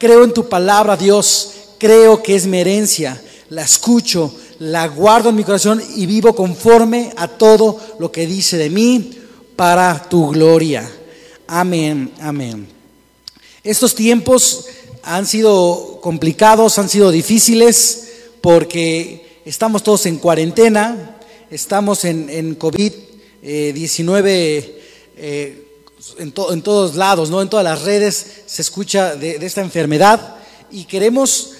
Creo en tu palabra, Dios. Creo que es mi herencia. La escucho, la guardo en mi corazón y vivo conforme a todo lo que dice de mí para tu gloria. Amén, amén. Estos tiempos han sido complicados, han sido difíciles porque estamos todos en cuarentena, estamos en, COVID-19 eh, en, todos lados, ¿no? en todas las redes se escucha de, esta enfermedad y queremos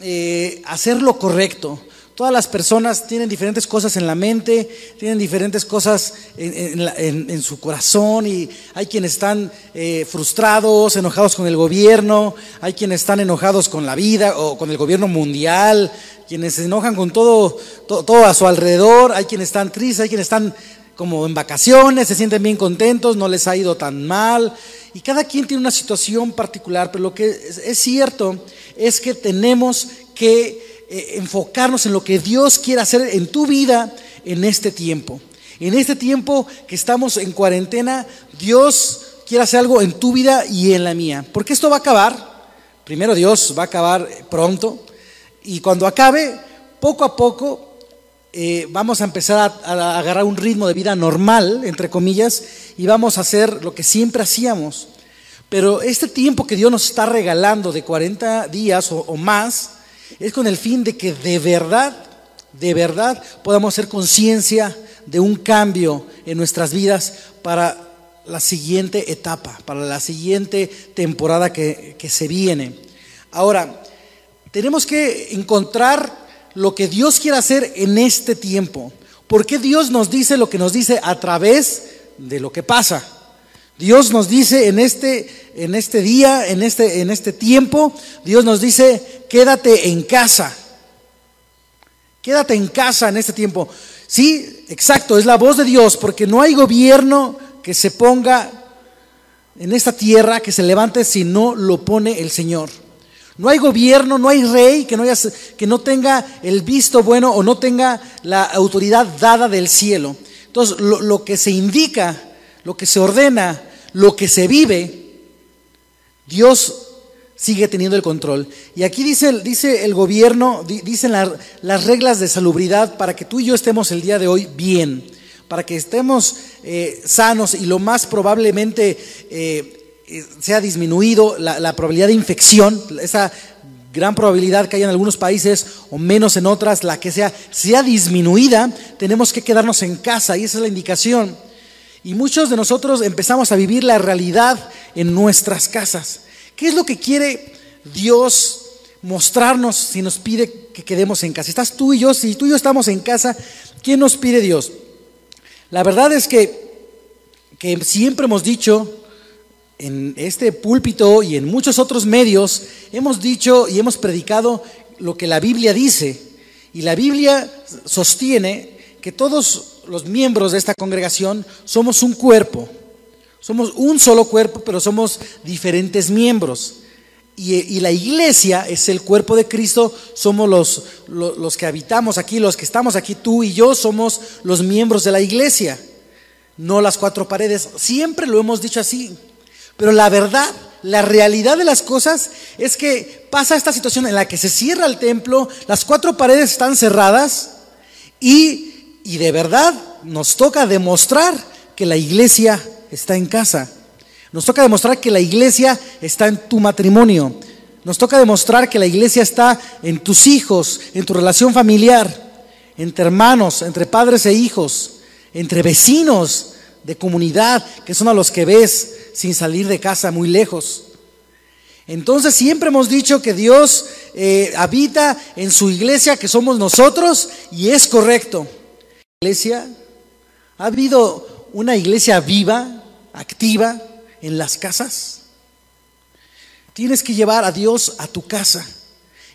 eh, hacer lo correcto. Todas las personas tienen diferentes cosas en la mente, tienen diferentes cosas en, su corazón y hay quienes están eh, frustrados, enojados con el gobierno, hay quienes están enojados con la vida o con el gobierno mundial, quienes se enojan con todo, todo, a su alrededor, hay quienes están tristes, hay quienes están como en vacaciones, se sienten bien contentos, no les ha ido tan mal. Y cada quien tiene una situación particular, pero lo que es cierto es que tenemos que eh, enfocarnos en lo que Dios quiere hacer en tu vida en este tiempo. En este tiempo que estamos en cuarentena, Dios quiere hacer algo en tu vida y en la mía. Porque esto va a acabar. Primero Dios va a acabar pronto. Y cuando acabe, poco a poco eh, vamos a empezar a, agarrar un ritmo de vida normal, entre comillas, y vamos a hacer lo que siempre hacíamos. Pero este tiempo que Dios nos está regalando de 40 días o, más, es con el fin de que de verdad, de verdad podamos hacer conciencia de un cambio en nuestras vidas para la siguiente etapa, para la siguiente temporada que, se viene. Ahora, tenemos que encontrar lo que Dios quiere hacer en este tiempo. ¿Por qué Dios nos dice lo que nos dice a través de lo que pasa? Dios nos dice en este, en este día, en este, en este tiempo, Dios nos dice, quédate en casa. Quédate en casa en este tiempo. Sí, exacto, es la voz de Dios, porque no hay gobierno que se ponga en esta tierra, que se levante si no lo pone el Señor. No hay gobierno, no hay rey que no, que no tenga el visto bueno o no tenga la autoridad dada del cielo. Entonces, lo, lo que se indica, lo que se ordena, lo que se vive, Dios sigue teniendo el control. Y aquí dice, dice el gobierno, dicen las reglas de salubridad para que tú y yo estemos el día de hoy bien, para que estemos eh, sanos y lo más probablemente eh, eh, sea disminuido la, la probabilidad de infección, esa gran probabilidad que hay en algunos países o menos en otras, la que sea, sea disminuida, tenemos que quedarnos en casa y esa es la indicación. Y muchos de nosotros empezamos a vivir la realidad en nuestras casas. ¿Qué es lo que quiere Dios mostrarnos si nos pide que quedemos en casa? Estás tú y yo, si tú y yo estamos en casa, ¿quién nos pide Dios? La verdad es que, que siempre hemos dicho en este púlpito y en muchos otros medios, hemos dicho y hemos predicado lo que la Biblia dice. Y la Biblia sostiene que todos los miembros de esta congregación somos un cuerpo. Somos un solo cuerpo, pero somos diferentes miembros. Y, la iglesia es el cuerpo de Cristo, somos los, los, que habitamos aquí, los que estamos aquí, tú y yo somos los miembros de la iglesia, no las cuatro paredes. Siempre lo hemos dicho así. Pero la verdad, la realidad de las cosas es que pasa esta situación en la que se cierra el templo, las cuatro paredes están cerradas y y de verdad nos toca demostrar que la iglesia está en casa. Nos toca demostrar que la iglesia está en tu matrimonio. Nos toca demostrar que la iglesia está en tus hijos, en tu relación familiar, entre hermanos, entre padres e hijos, entre vecinos de comunidad, que son a los que ves sin salir de casa muy lejos. Entonces siempre hemos dicho que Dios eh, habita en su iglesia, que somos nosotros, y es correcto iglesia? ¿Ha habido una iglesia viva, activa en las casas? Tienes que llevar a Dios a tu casa.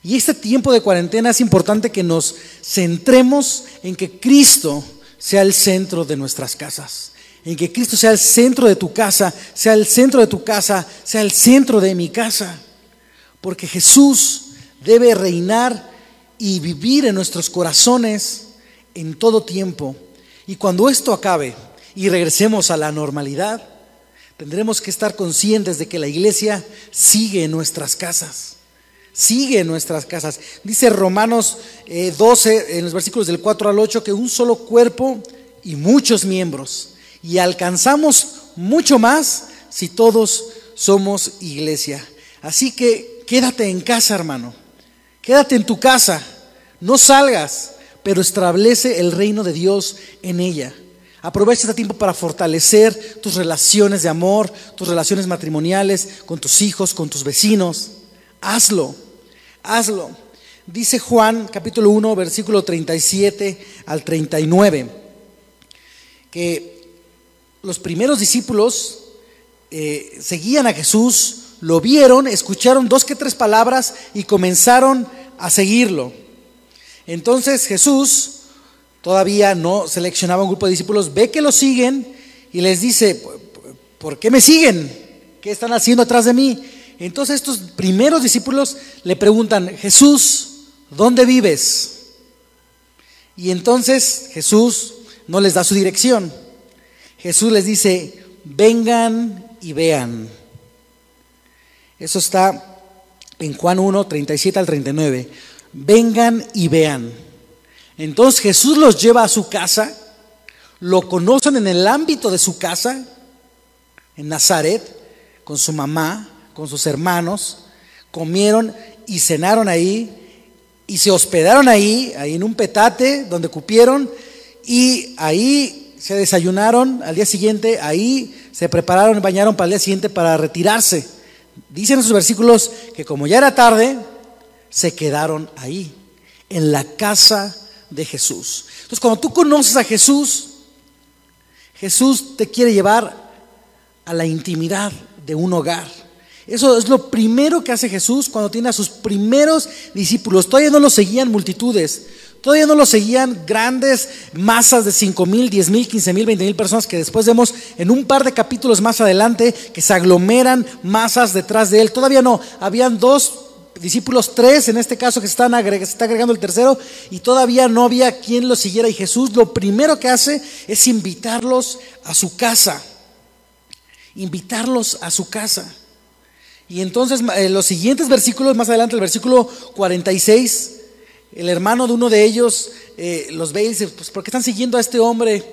Y este tiempo de cuarentena es importante que nos centremos en que Cristo sea el centro de nuestras casas. En que Cristo sea el centro de tu casa, sea el centro de tu casa, sea el centro de mi casa. Porque Jesús debe reinar y vivir en nuestros corazones en todo tiempo. Y cuando esto acabe y regresemos a la normalidad, tendremos que estar conscientes de que la iglesia sigue en nuestras casas. Sigue en nuestras casas. Dice Romanos 12, eh, en los versículos del 4 al 8, que un solo cuerpo y muchos miembros. Y alcanzamos mucho más si todos somos iglesia. Así que quédate en casa, hermano. Quédate en tu casa. No salgas, pero establece el reino de Dios en ella. Aprovecha este tiempo para fortalecer tus relaciones de amor, tus relaciones matrimoniales con tus hijos, con tus vecinos. Hazlo, hazlo. Dice Juan capítulo 1, versículo 37 al 39, que los primeros discípulos eh, seguían a Jesús, lo vieron, escucharon dos que tres palabras y comenzaron a seguirlo. Entonces Jesús todavía no seleccionaba un grupo de discípulos, ve que lo siguen y les dice, ¿por qué me siguen? ¿Qué están haciendo atrás de mí? Entonces estos primeros discípulos le preguntan, Jesús, ¿dónde vives? Y entonces Jesús no les da su dirección. Jesús les dice, vengan y vean. Eso está en Juan 1, 37 al 39. Vengan y vean. Entonces Jesús los lleva a su casa, lo conocen en el ámbito de su casa, en Nazaret, con su mamá, con sus hermanos, comieron y cenaron ahí y se hospedaron ahí, ahí en un petate donde cupieron y ahí se desayunaron al día siguiente, ahí se prepararon bañaron para el día siguiente para retirarse. Dicen esos versículos que como ya era tarde, se quedaron ahí, en la casa de Jesús. Entonces, cuando tú conoces a Jesús, Jesús te quiere llevar a la intimidad de un hogar. Eso es lo primero que hace Jesús cuando tiene a sus primeros discípulos. Todavía no lo seguían multitudes, todavía no lo seguían grandes masas de 5 mil, 10 mil, 15 mil, 20 mil personas que después vemos en un par de capítulos más adelante que se aglomeran masas detrás de él. Todavía no, habían dos discípulos tres, en este caso que están se está agregando el tercero, y todavía no había quien lo siguiera. Y Jesús lo primero que hace es invitarlos a su casa. Invitarlos a su casa. Y entonces en eh, los siguientes versículos, más adelante, el versículo 46, el hermano de uno de ellos eh, los ve y dice, pues ¿por qué están siguiendo a este hombre?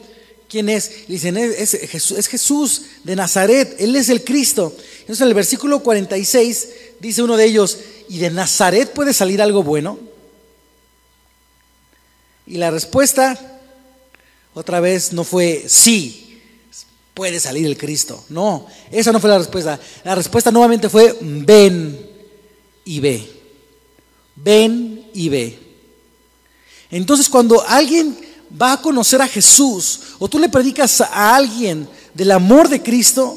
¿Quién es? Dicen, es, Jesús, es Jesús de Nazaret, Él es el Cristo. Entonces en el versículo 46 dice uno de ellos, ¿y de Nazaret puede salir algo bueno? Y la respuesta, otra vez, no fue sí, puede salir el Cristo. No, esa no fue la respuesta. La respuesta nuevamente fue ven y ve. Ven y ve. Entonces cuando alguien va a conocer a Jesús o tú le predicas a alguien del amor de Cristo,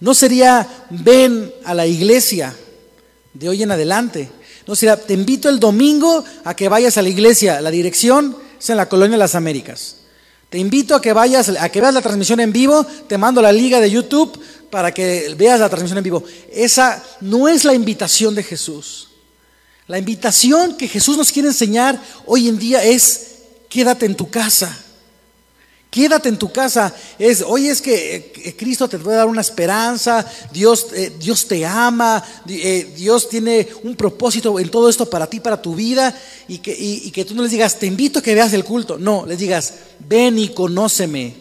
no sería ven a la iglesia, de hoy en adelante. No será, te invito el domingo a que vayas a la iglesia. La dirección es en la colonia de las Américas. Te invito a que vayas, a que veas la transmisión en vivo. Te mando la liga de YouTube para que veas la transmisión en vivo. Esa no es la invitación de Jesús. La invitación que Jesús nos quiere enseñar hoy en día es quédate en tu casa. Quédate en tu casa. Es, hoy es que eh, Cristo te puede dar una esperanza, Dios, eh, Dios te ama, eh, Dios tiene un propósito en todo esto para ti, para tu vida, y que, y que tú no les digas, te invito a que veas el culto. No, les digas, ven y conóceme.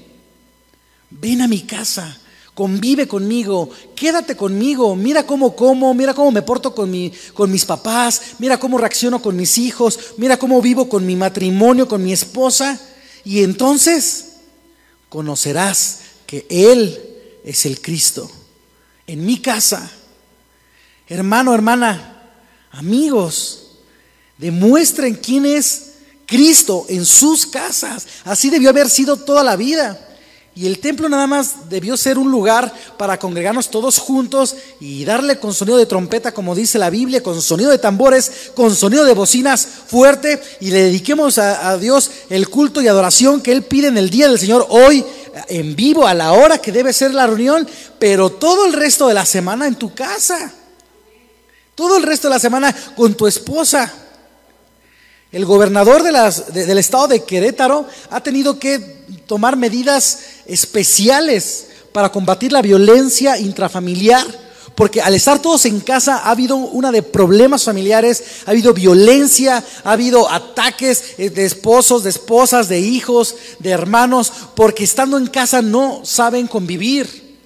Ven a mi casa, convive conmigo, quédate conmigo, mira cómo como, mira cómo me porto con, mi, con mis papás, mira cómo reacciono con mis hijos, mira cómo vivo con mi matrimonio, con mi esposa. Y entonces conocerás que Él es el Cristo. En mi casa, hermano, hermana, amigos, demuestren quién es Cristo en sus casas. Así debió haber sido toda la vida. Y el templo nada más debió ser un lugar para congregarnos todos juntos y darle con sonido de trompeta, como dice la Biblia, con sonido de tambores, con sonido de bocinas fuerte y le dediquemos a, Dios el culto y adoración que Él pide en el día del Señor hoy, en vivo, a la hora que debe ser la reunión, pero todo el resto de la semana en tu casa, todo el resto de la semana con tu esposa. El gobernador del estado de Querétaro ha tenido que tomar medidas especiales para combatir la violencia intrafamiliar, porque al estar todos en casa ha habido una de problemas familiares, ha habido violencia, ha habido ataques eh, de esposos, de esposas, de hijos, de hermanos, porque estando en casa no saben convivir.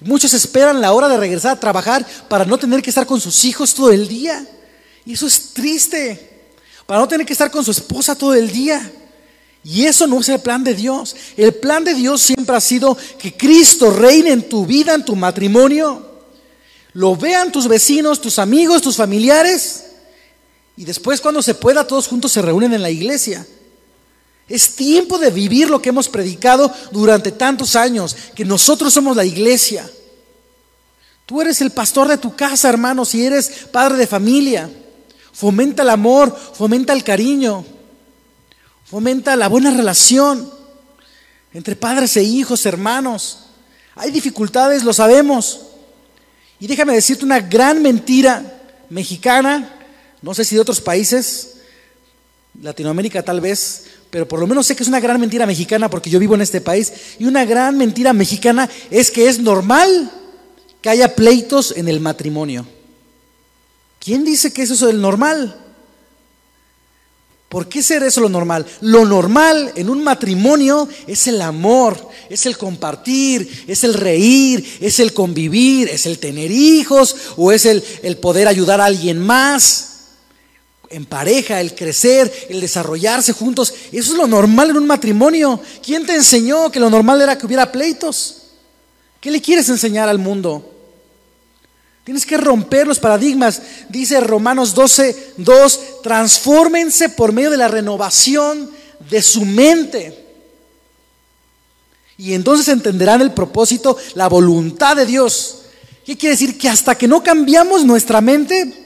Muchos esperan la hora de regresar a trabajar para no tener que estar con sus hijos todo el día. Y eso es triste, para no tener que estar con su esposa todo el día. Y eso no es el plan de Dios. El plan de Dios siempre ha sido que Cristo reine en tu vida, en tu matrimonio. Lo vean tus vecinos, tus amigos, tus familiares. Y después cuando se pueda, todos juntos se reúnen en la iglesia. Es tiempo de vivir lo que hemos predicado durante tantos años, que nosotros somos la iglesia. Tú eres el pastor de tu casa, hermano, si eres padre de familia. Fomenta el amor, fomenta el cariño. Fomenta la buena relación entre padres e hijos, hermanos. Hay dificultades, lo sabemos. Y déjame decirte una gran mentira mexicana, no sé si de otros países, Latinoamérica tal vez, pero por lo menos sé que es una gran mentira mexicana porque yo vivo en este país. Y una gran mentira mexicana es que es normal que haya pleitos en el matrimonio. ¿Quién dice que eso es el normal? ¿Por qué ser eso lo normal? Lo normal en un matrimonio es el amor, es el compartir, es el reír, es el convivir, es el tener hijos o es el, el poder ayudar a alguien más en pareja, el crecer, el desarrollarse juntos. Eso es lo normal en un matrimonio. ¿Quién te enseñó que lo normal era que hubiera pleitos? ¿Qué le quieres enseñar al mundo? Tienes que romper los paradigmas. Dice Romanos 12, 2, transfórmense por medio de la renovación de su mente. Y entonces entenderán el propósito, la voluntad de Dios. ¿Qué quiere decir? Que hasta que no cambiamos nuestra mente,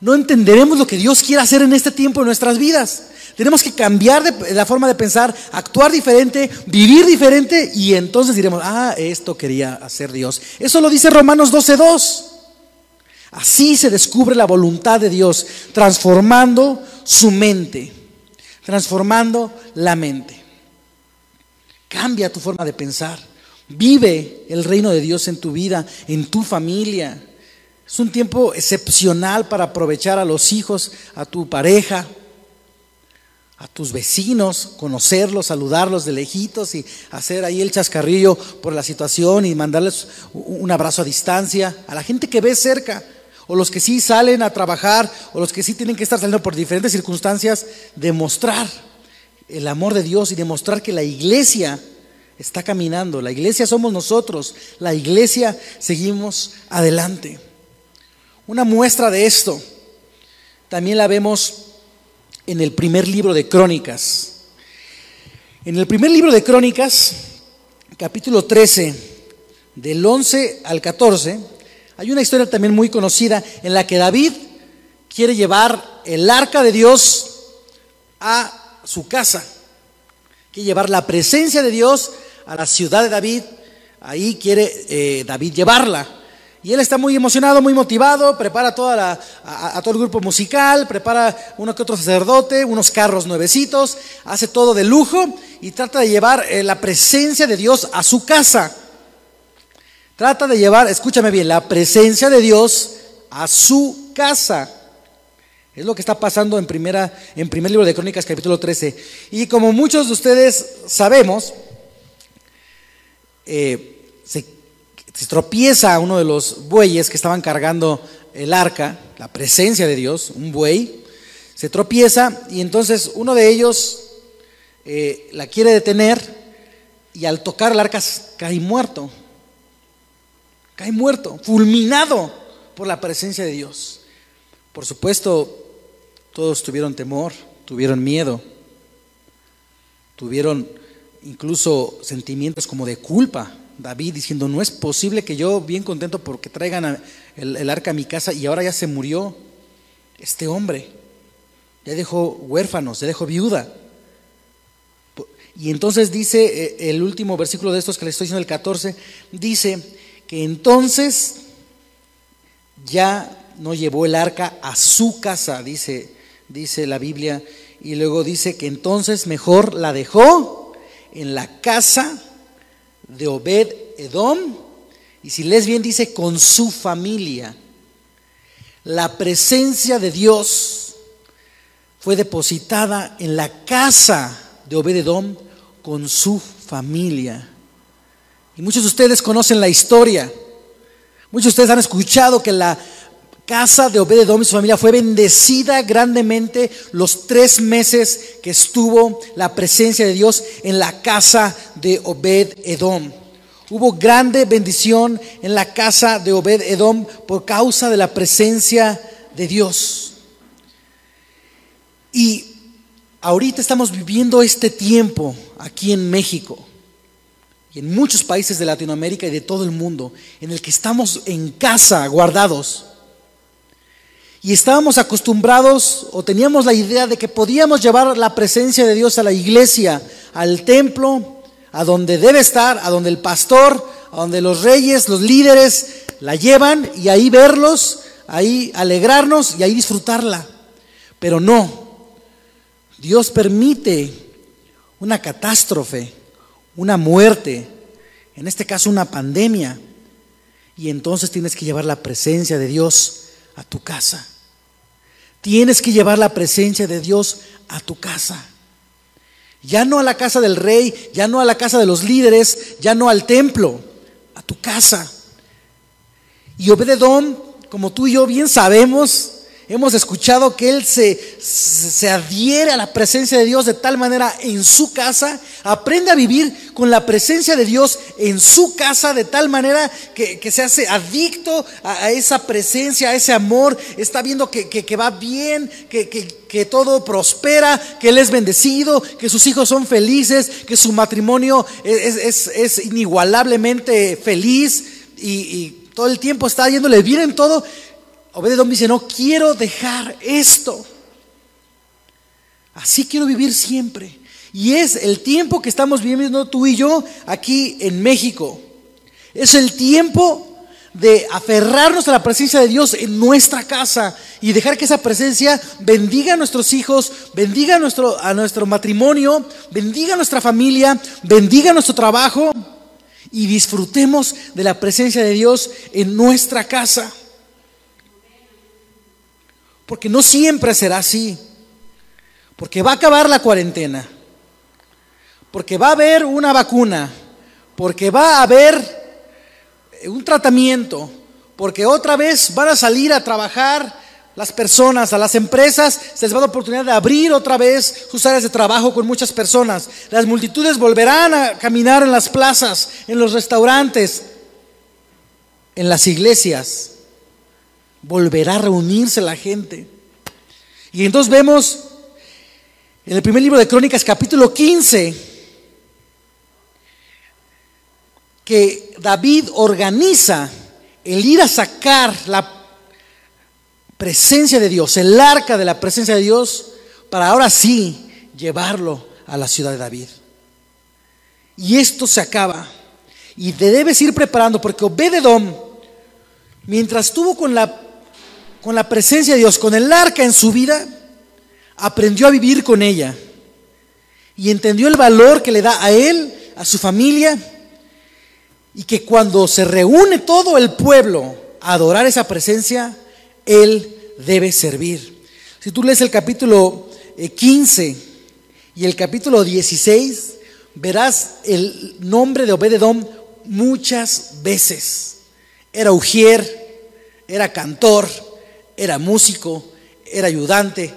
no entenderemos lo que Dios quiere hacer en este tiempo en nuestras vidas. Tenemos que cambiar la forma de pensar, actuar diferente, vivir diferente y entonces diremos, ah, esto quería hacer Dios. Eso lo dice Romanos 12.2. Así se descubre la voluntad de Dios, transformando su mente, transformando la mente. Cambia tu forma de pensar. Vive el reino de Dios en tu vida, en tu familia. Es un tiempo excepcional para aprovechar a los hijos, a tu pareja, a tus vecinos, conocerlos, saludarlos de lejitos y hacer ahí el chascarrillo por la situación y mandarles un abrazo a distancia, a la gente que ves cerca, o los que sí salen a trabajar, o los que sí tienen que estar saliendo por diferentes circunstancias, demostrar el amor de Dios y demostrar que la iglesia está caminando, la iglesia somos nosotros, la iglesia seguimos adelante. Una muestra de esto también la vemos en el primer libro de Crónicas. En el primer libro de Crónicas, capítulo 13, del 11 al 14, hay una historia también muy conocida en la que David quiere llevar el arca de Dios a su casa, quiere llevar la presencia de Dios a la ciudad de David, ahí quiere eh, David llevarla. Y él está muy emocionado, muy motivado, prepara a, todo el grupo musical, prepara uno que otro sacerdote, unos carros nuevecitos, hace todo de lujo y trata de llevar eh, la presencia de Dios a su casa. Trata de llevar, escúchame bien, la presencia de Dios a su casa. Es lo que está pasando en, primera, en primer libro de Crónicas, capítulo 13. Y como muchos de ustedes sabemos, eh, se tropieza a uno de los bueyes que estaban cargando el arca, la presencia de Dios, un buey, se tropieza y entonces uno de ellos eh, la quiere detener y al tocar el arca cae muerto, cae muerto, fulminado por la presencia de Dios. Por supuesto, todos tuvieron temor, tuvieron miedo, tuvieron incluso sentimientos como de culpa David diciendo, no es posible que yo bien contento porque traigan el, arca a mi casa y ahora ya se murió este hombre, ya dejó huérfanos, ya dejó viuda. Y entonces dice eh, el último versículo de estos que le estoy diciendo, el 14, dice que entonces ya no llevó el arca a su casa, dice, dice la Biblia, y luego dice que entonces mejor la dejó en la casa de Obed Edom, y si lees bien dice con su familia. La presencia de Dios fue depositada en la casa de Obed Edom con su familia. Y muchos de ustedes conocen la historia. Muchos de ustedes han escuchado que la casa de Obed Edom y su familia fue bendecida grandemente los tres meses que estuvo la presencia de Dios en la casa de Obed Edom. Hubo grande bendición en la casa de Obed Edom por causa de la presencia de Dios. Y ahorita estamos viviendo este tiempo aquí en México y en muchos países de Latinoamérica y de todo el mundo, en el que estamos en casa guardados. Y estábamos acostumbrados o teníamos la idea de que podíamos llevar la presencia de Dios a la iglesia, al templo, a donde debe estar, a donde el pastor, a donde los reyes, los líderes la llevan y ahí verlos, ahí alegrarnos y ahí disfrutarla. Pero no, Dios permite una catástrofe, una muerte, en este caso una pandemia, y entonces tienes que llevar la presencia de Dios a tu casa. Tienes que llevar la presencia de Dios a tu casa. Ya no a la casa del rey, ya no a la casa de los líderes, ya no al templo, a tu casa. Y Obededón, como tú y yo bien sabemos, Hemos escuchado que Él se, se, adhiere a la presencia de Dios de tal manera en su casa, aprende a vivir con la presencia de Dios en su casa de tal manera que, se hace adicto a, esa presencia, a ese amor, está viendo que, va bien, que, todo prospera, que Él es bendecido, que sus hijos son felices, que su matrimonio es, inigualablemente feliz y, y todo el tiempo está yéndole bien en todo Obededón dice, no quiero dejar esto. Así quiero vivir siempre. Y es el tiempo que estamos viviendo tú y yo aquí en México. Es el tiempo de aferrarnos a la presencia de Dios en nuestra casa y dejar que esa presencia bendiga a nuestros hijos, bendiga a nuestro, a nuestro matrimonio, bendiga a nuestra familia, bendiga nuestro trabajo y disfrutemos de la presencia de Dios en nuestra casa. Porque no siempre será así. Porque va a acabar la cuarentena. Porque va a haber una vacuna. Porque va a haber un tratamiento. Porque otra vez van a salir a trabajar las personas, a las empresas, se les va a dar oportunidad de abrir otra vez sus áreas de trabajo con muchas personas. Las multitudes volverán a caminar en las plazas, en los restaurantes, en las iglesias volverá a reunirse la gente. Y entonces vemos en el primer libro de Crónicas, capítulo 15, que David organiza el ir a sacar la presencia de Dios, el arca de la presencia de Dios, para ahora sí llevarlo a la ciudad de David. Y esto se acaba. Y te debes ir preparando porque Obededom, mientras estuvo con la con la presencia de Dios, con el arca en su vida, aprendió a vivir con ella y entendió el valor que le da a él, a su familia, y que cuando se reúne todo el pueblo a adorar esa presencia, él debe servir. Si tú lees el capítulo 15 eh, y el capítulo 16, verás el nombre de Obededom muchas veces. Era ujier, era cantor, era músico, era ayudante.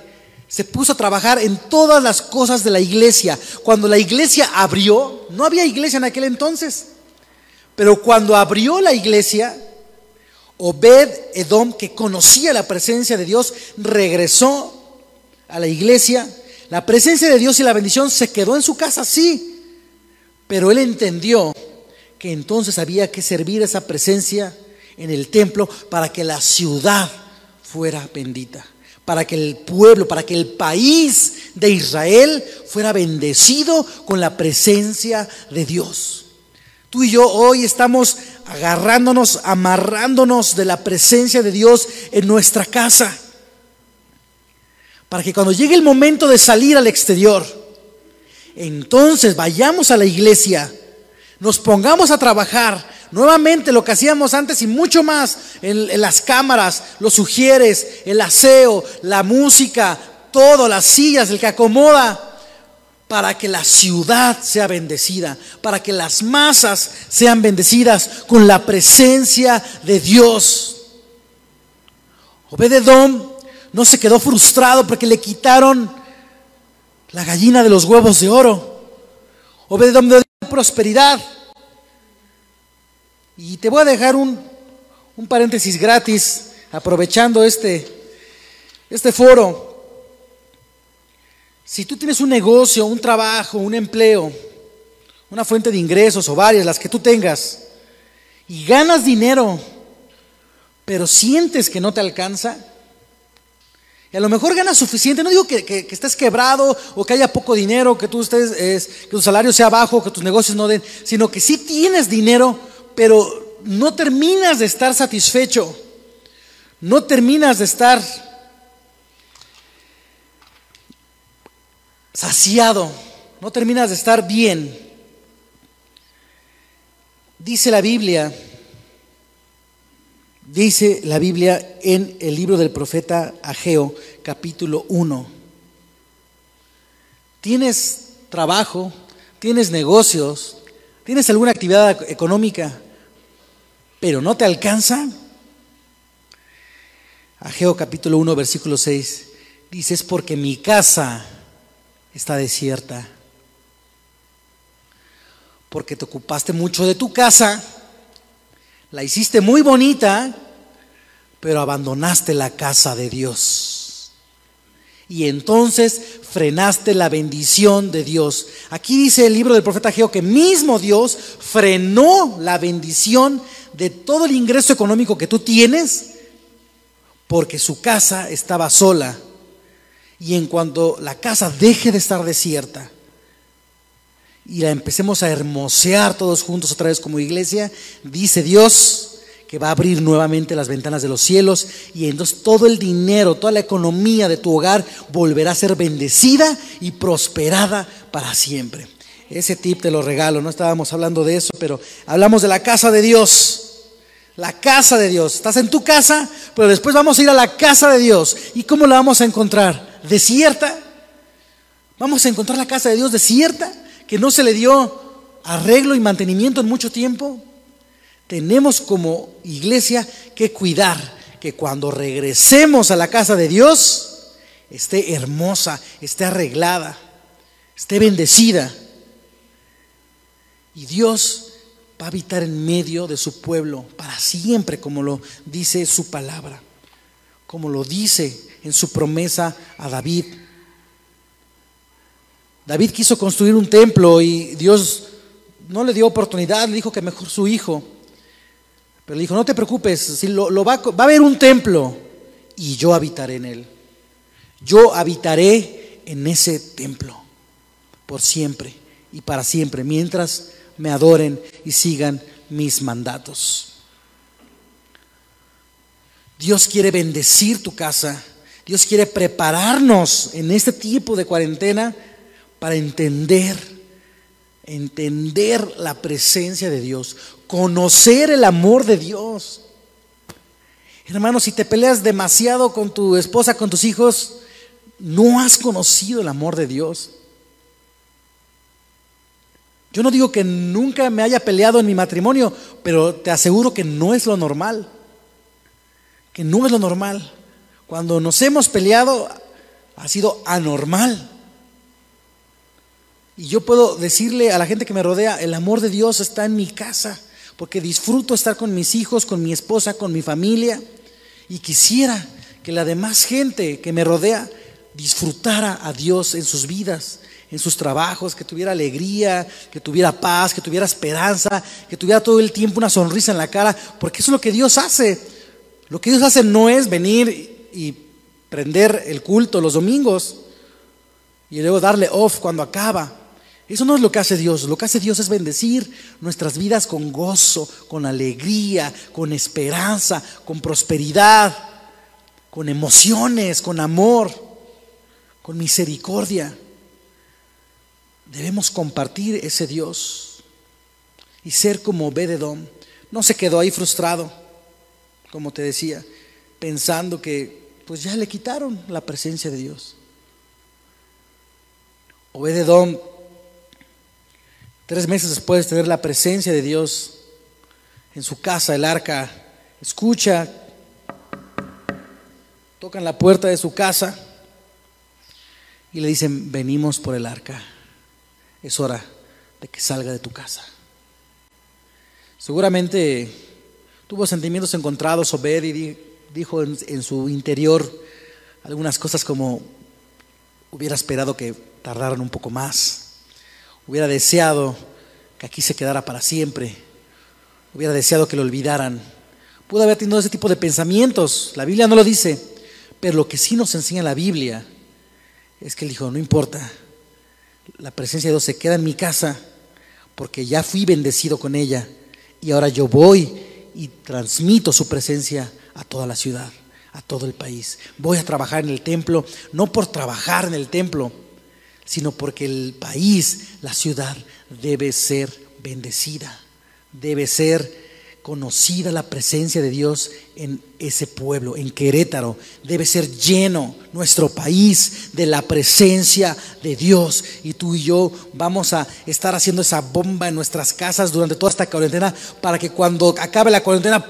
Se puso a trabajar en todas las cosas de la iglesia. Cuando la iglesia abrió, no había iglesia en aquel entonces, pero cuando abrió la iglesia, Obed Edom, que conocía la presencia de Dios, regresó a la iglesia. La presencia de Dios y la bendición se quedó en su casa, sí, pero él entendió que entonces había que servir esa presencia en el templo para que la ciudad fuera bendita, para que el pueblo, para que el país de Israel fuera bendecido con la presencia de Dios. Tú y yo hoy estamos agarrándonos, amarrándonos de la presencia de Dios en nuestra casa, para que cuando llegue el momento de salir al exterior, entonces vayamos a la iglesia nos pongamos a trabajar. Nuevamente lo que hacíamos antes y mucho más en, las cámaras, los sugieres, el aseo, la música, todo, las sillas, el que acomoda, para que la ciudad sea bendecida, para que las masas sean bendecidas con la presencia de Dios. Obededom no se quedó frustrado porque le quitaron la gallina de los huevos de oro. Obededom dio prosperidad. Y te voy a dejar un, un paréntesis gratis, aprovechando este, este foro. Si tú tienes un negocio, un trabajo, un empleo, una fuente de ingresos o varias, las que tú tengas, y ganas dinero, pero sientes que no te alcanza, y a lo mejor ganas suficiente, no digo que, estés quebrado o que haya poco dinero, que tú estés, que tu salario sea bajo, que tus negocios no den, sino que sí tienes dinero, pero no terminas de estar satisfecho, no terminas de estar saciado, no terminas de estar bien. Dice la Biblia, Dice la Biblia en el libro del profeta Ageo, capítulo 1. Tienes trabajo, tienes negocios, tienes alguna actividad económica, pero no te alcanza. Ageo capítulo 1, versículo 6, dice, es porque mi casa está desierta, porque te ocupaste mucho de tu casa, la hiciste muy bonita, pero abandonaste la casa de Dios. Y entonces frenaste la bendición de Dios. Aquí dice el libro del profeta Geo que mismo Dios frenó la bendición de todo el ingreso económico que tú tienes porque su casa estaba sola. Y en cuanto la casa deje de estar desierta y la empecemos a hermosear todos juntos otra vez como iglesia, dice Dios, que va a abrir nuevamente las ventanas de los cielos y entonces todo el dinero, toda la economía de tu hogar volverá a ser bendecida y prosperada para siempre. Ese tip te lo regalo, no estábamos hablando de eso, pero hablamos de la casa de Dios. La casa de Dios. Estás en tu casa, pero después vamos a ir a la casa de Dios. ¿Y cómo la vamos a encontrar? ¿Desierta? ¿Vamos a encontrar la casa de Dios desierta? ¿Que no se le dio arreglo y mantenimiento en mucho tiempo? tenemos como iglesia que cuidar que cuando regresemos a la casa de Dios esté hermosa, esté arreglada, esté bendecida. Y Dios va a habitar en medio de su pueblo para siempre, como lo dice su palabra, como lo dice en su promesa a David. David quiso construir un templo y Dios no le dio oportunidad, le dijo que mejor su hijo. Pero le dijo, no te preocupes, si lo, va, va a haber un templo y yo habitaré en él. Yo habitaré en ese templo por siempre y para siempre, mientras me adoren y sigan mis mandatos. Dios quiere bendecir tu casa. Dios quiere prepararnos en este tiempo de cuarentena para entender, entender la presencia de Dios, conocer el amor de Dios. Hermano, si te peleas demasiado con tu esposa, con tus hijos, no has conocido el amor de Dios. Yo no digo que nunca me haya peleado en mi matrimonio, pero te aseguro que no es lo normal. Que no es lo normal. Cuando nos hemos peleado ha sido anormal. Y yo puedo decirle a la gente que me rodea, el amor de Dios está en mi casa porque disfruto estar con mis hijos, con mi esposa, con mi familia, y quisiera que la demás gente que me rodea disfrutara a Dios en sus vidas, en sus trabajos, que tuviera alegría, que tuviera paz, que tuviera esperanza, que tuviera todo el tiempo una sonrisa en la cara, porque eso es lo que Dios hace. Lo que Dios hace no es venir y prender el culto los domingos y luego darle off cuando acaba. Eso no es lo que hace Dios. Lo que hace Dios es bendecir nuestras vidas con gozo, con alegría, con esperanza, con prosperidad, con emociones, con amor, con misericordia. Debemos compartir ese Dios. y ser como Obededom. No se quedó ahí frustrado, como te decía, pensando que pues ya le quitaron la presencia de Dios. Obededom, tres meses después de tener la presencia de Dios en su casa, el arca, escucha, tocan la puerta de su casa y le dicen, venimos por el arca, es hora de que salga de tu casa. Seguramente tuvo sentimientos encontrados, Obed, y dijo en, en su interior algunas cosas como, hubiera esperado que tardaran un poco más, hubiera deseado que aquí se quedara para siempre, hubiera deseado que lo olvidaran. Pudo haber tenido ese tipo de pensamientos, la Biblia no lo dice, pero lo que sí nos enseña la Biblia es que él dijo, no importa, la presencia de Dios se queda en mi casa porque ya fui bendecido con ella y ahora yo voy y transmito su presencia a toda la ciudad, a todo el país. Voy a trabajar en el templo, no por trabajar en el templo, sino porque el país, la ciudad, debe ser bendecida, debe ser conocida la presencia de Dios en ese pueblo, en Querétaro. Debe ser lleno nuestro país de la presencia de Dios. Y tú y yo vamos a estar haciendo esa bomba en nuestras casas durante toda esta cuarentena para que cuando acabe la cuarentena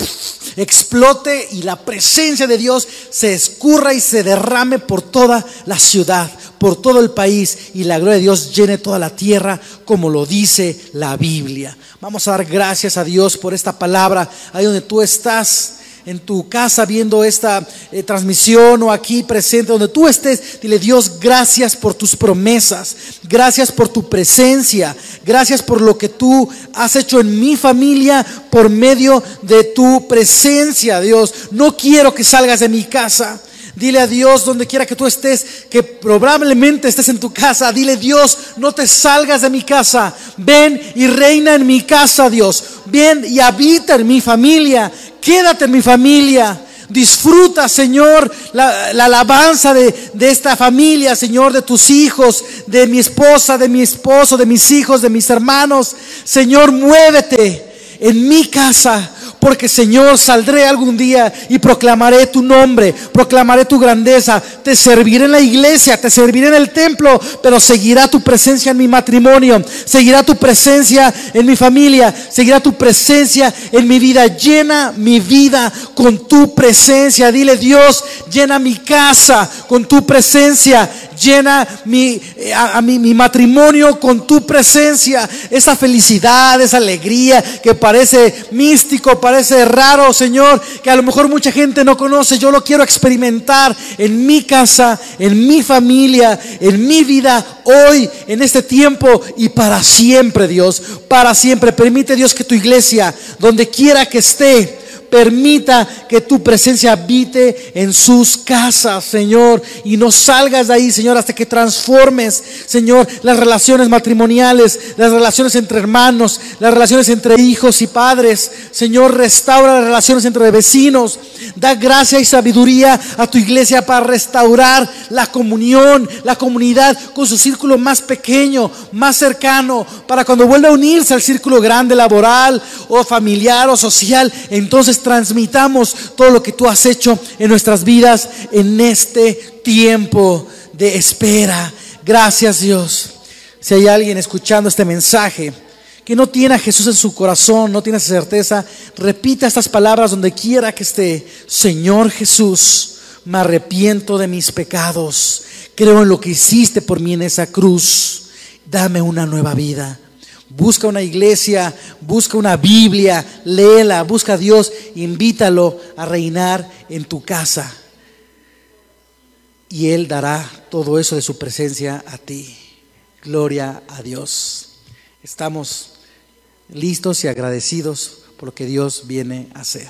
explote y la presencia de Dios se escurra y se derrame por toda la ciudad por todo el país y la gloria de Dios llene toda la tierra como lo dice la Biblia. Vamos a dar gracias a Dios por esta palabra, ahí donde tú estás en tu casa viendo esta eh, transmisión o aquí presente, donde tú estés, dile Dios, gracias por tus promesas, gracias por tu presencia, gracias por lo que tú has hecho en mi familia por medio de tu presencia, Dios. No quiero que salgas de mi casa. Dile a Dios donde quiera que tú estés, que probablemente estés en tu casa. Dile Dios, no te salgas de mi casa. Ven y reina en mi casa, Dios. Ven y habita en mi familia. Quédate en mi familia. Disfruta, Señor, la, alabanza de, de, esta familia, Señor, de tus hijos, de mi esposa, de mi esposo, de mis hijos, de mis hermanos. Señor, muévete en mi casa porque Señor, saldré algún día y proclamaré tu nombre, proclamaré tu grandeza, te serviré en la iglesia, te serviré en el templo, pero seguirá tu presencia en mi matrimonio, seguirá tu presencia en mi familia, seguirá tu presencia en mi vida. Llena mi vida con tu presencia. Dile Dios, llena mi casa con tu presencia, llena mi, eh, a, mi, matrimonio con tu presencia, esa felicidad, esa alegría que parece místico, parece raro, Señor, que a lo mejor mucha gente no conoce, yo lo quiero experimentar en mi casa, en mi familia, en mi vida, hoy, en este tiempo y para siempre, Dios, para siempre. Permite Dios que tu iglesia, donde quiera que esté, Permita que tu presencia habite en sus casas, Señor. Y no salgas de ahí, Señor, hasta que transformes, Señor, las relaciones matrimoniales, las relaciones entre hermanos, las relaciones entre hijos y padres. Señor, restaura las relaciones entre vecinos. Da gracia y sabiduría a tu iglesia para restaurar la comunión, la comunidad con su círculo más pequeño, más cercano, para cuando vuelva a unirse al círculo grande laboral o familiar o social, entonces transmitamos todo lo que tú has hecho en nuestras vidas en este tiempo de espera. Gracias Dios. Si hay alguien escuchando este mensaje que no tiene a Jesús en su corazón, no tiene esa certeza, repita estas palabras donde quiera que esté. Señor Jesús, me arrepiento de mis pecados. Creo en lo que hiciste por mí en esa cruz. Dame una nueva vida. Busca una iglesia, busca una Biblia, léela, busca a Dios, invítalo a reinar en tu casa. Y Él dará todo eso de su presencia a ti. Gloria a Dios. Estamos listos y agradecidos por lo que Dios viene a hacer.